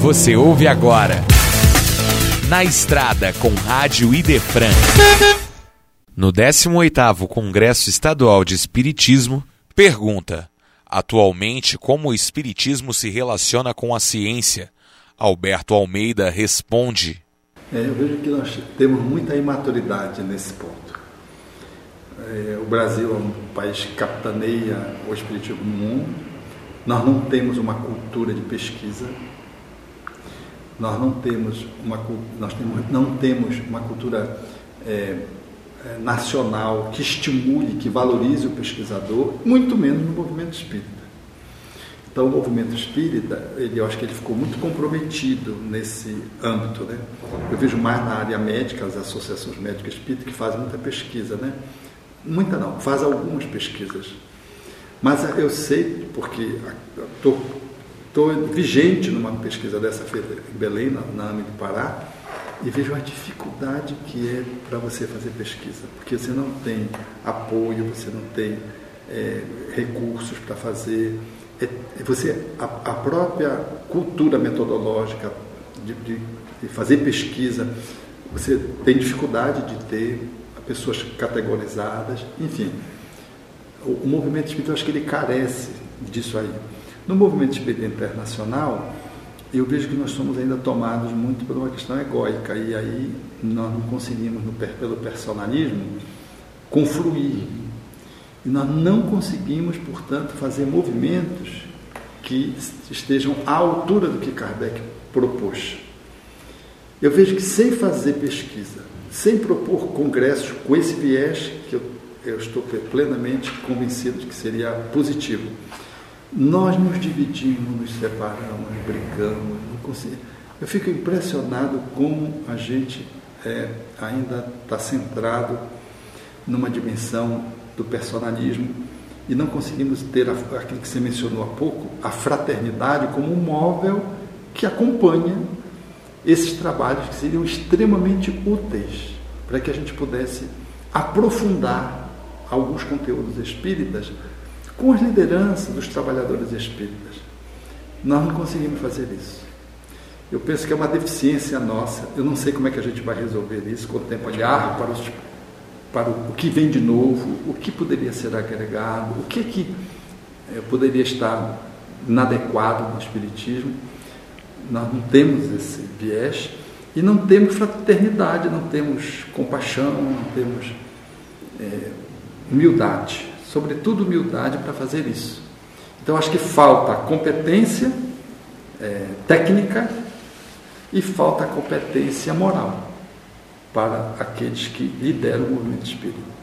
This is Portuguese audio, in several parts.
Você ouve agora. Na Estrada com Rádio Idefran. No 18º Congresso Estadual de Espiritismo, pergunta: Atualmente, como o espiritismo se relaciona com a ciência? Alberto Almeida responde: é, Eu vejo que nós temos muita imaturidade nesse ponto. É, o Brasil é um país que capitaneia o espiritismo no mundo. Nós não temos uma cultura de pesquisa. Nós não temos uma, nós temos, não temos uma cultura é, é nacional que estimule, que valorize o pesquisador, muito menos no movimento espírita. Então, o movimento espírita, ele, eu acho que ele ficou muito comprometido nesse âmbito. Né? Eu vejo mais na área médica, as associações médicas espíritas que fazem muita pesquisa. Né? Muita não, faz algumas pesquisas. Mas eu sei, porque estou vigente numa pesquisa dessa feita em Belém, na, na AME do Pará, e vejo a dificuldade que é para você fazer pesquisa, porque você não tem apoio, você não tem é, recursos para fazer é, você a, a, própria cultura metodológica de, de, de, fazer pesquisa, você tem dificuldade de ter pessoas categorizadas, enfim. O, o movimento espírita, eu acho que ele carece disso aí. No movimento espírita internacional, eu vejo que nós somos ainda tomados muito por uma questão egóica, e aí nós não conseguimos, no, pelo personalismo, confluir e nós não conseguimos, portanto, fazer movimentos que estejam à altura do que Kardec propôs. Eu vejo que sem fazer pesquisa, sem propor congressos com esse viés, que eu, eu estou plenamente convencido de que seria positivo, nós nos dividimos, nos separamos, brigamos, não conseguimos. Eu fico impressionado como a gente é, ainda está centrado numa dimensão do personalismo e não conseguimos ter aquilo que você mencionou há pouco, a fraternidade como um móvel que acompanha esses trabalhos que seriam extremamente úteis para que a gente pudesse aprofundar alguns conteúdos espíritas com as lideranças dos trabalhadores espíritas. Nós não conseguimos fazer isso. Eu penso que é uma deficiência nossa. Eu não sei como é que a gente vai resolver isso com o tempo olhar para os para o que vem de novo, o que poderia ser agregado, o que, que é, poderia estar inadequado no Espiritismo. Nós não temos esse viés e não temos fraternidade, não temos compaixão, não temos é, humildade, sobretudo humildade para fazer isso. Então acho que falta competência é, técnica e falta competência moral para aqueles que lideram o movimento espírita.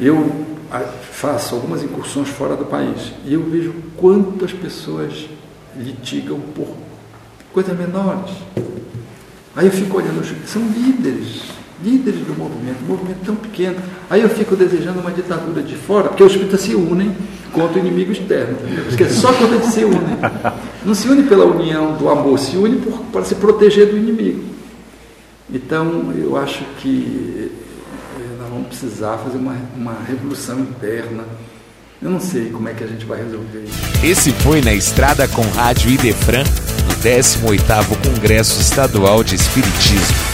Eu faço algumas incursões fora do país e eu vejo quantas pessoas litigam por coisas menores. Aí eu fico olhando, são líderes, líderes do movimento, um movimento tão pequeno. Aí eu fico desejando uma ditadura de fora, porque os espíritas se unem contra o inimigo externo. Porque é só quando eles se unem. Não se une pela união do amor, se une por, para se proteger do inimigo. Então, eu acho que eh, nós vamos precisar fazer uma, uma revolução interna. Eu não sei como é que a gente vai resolver isso. Esse foi Na Estrada com Rádio Idefran, no 18º Congresso Estadual de Espiritismo.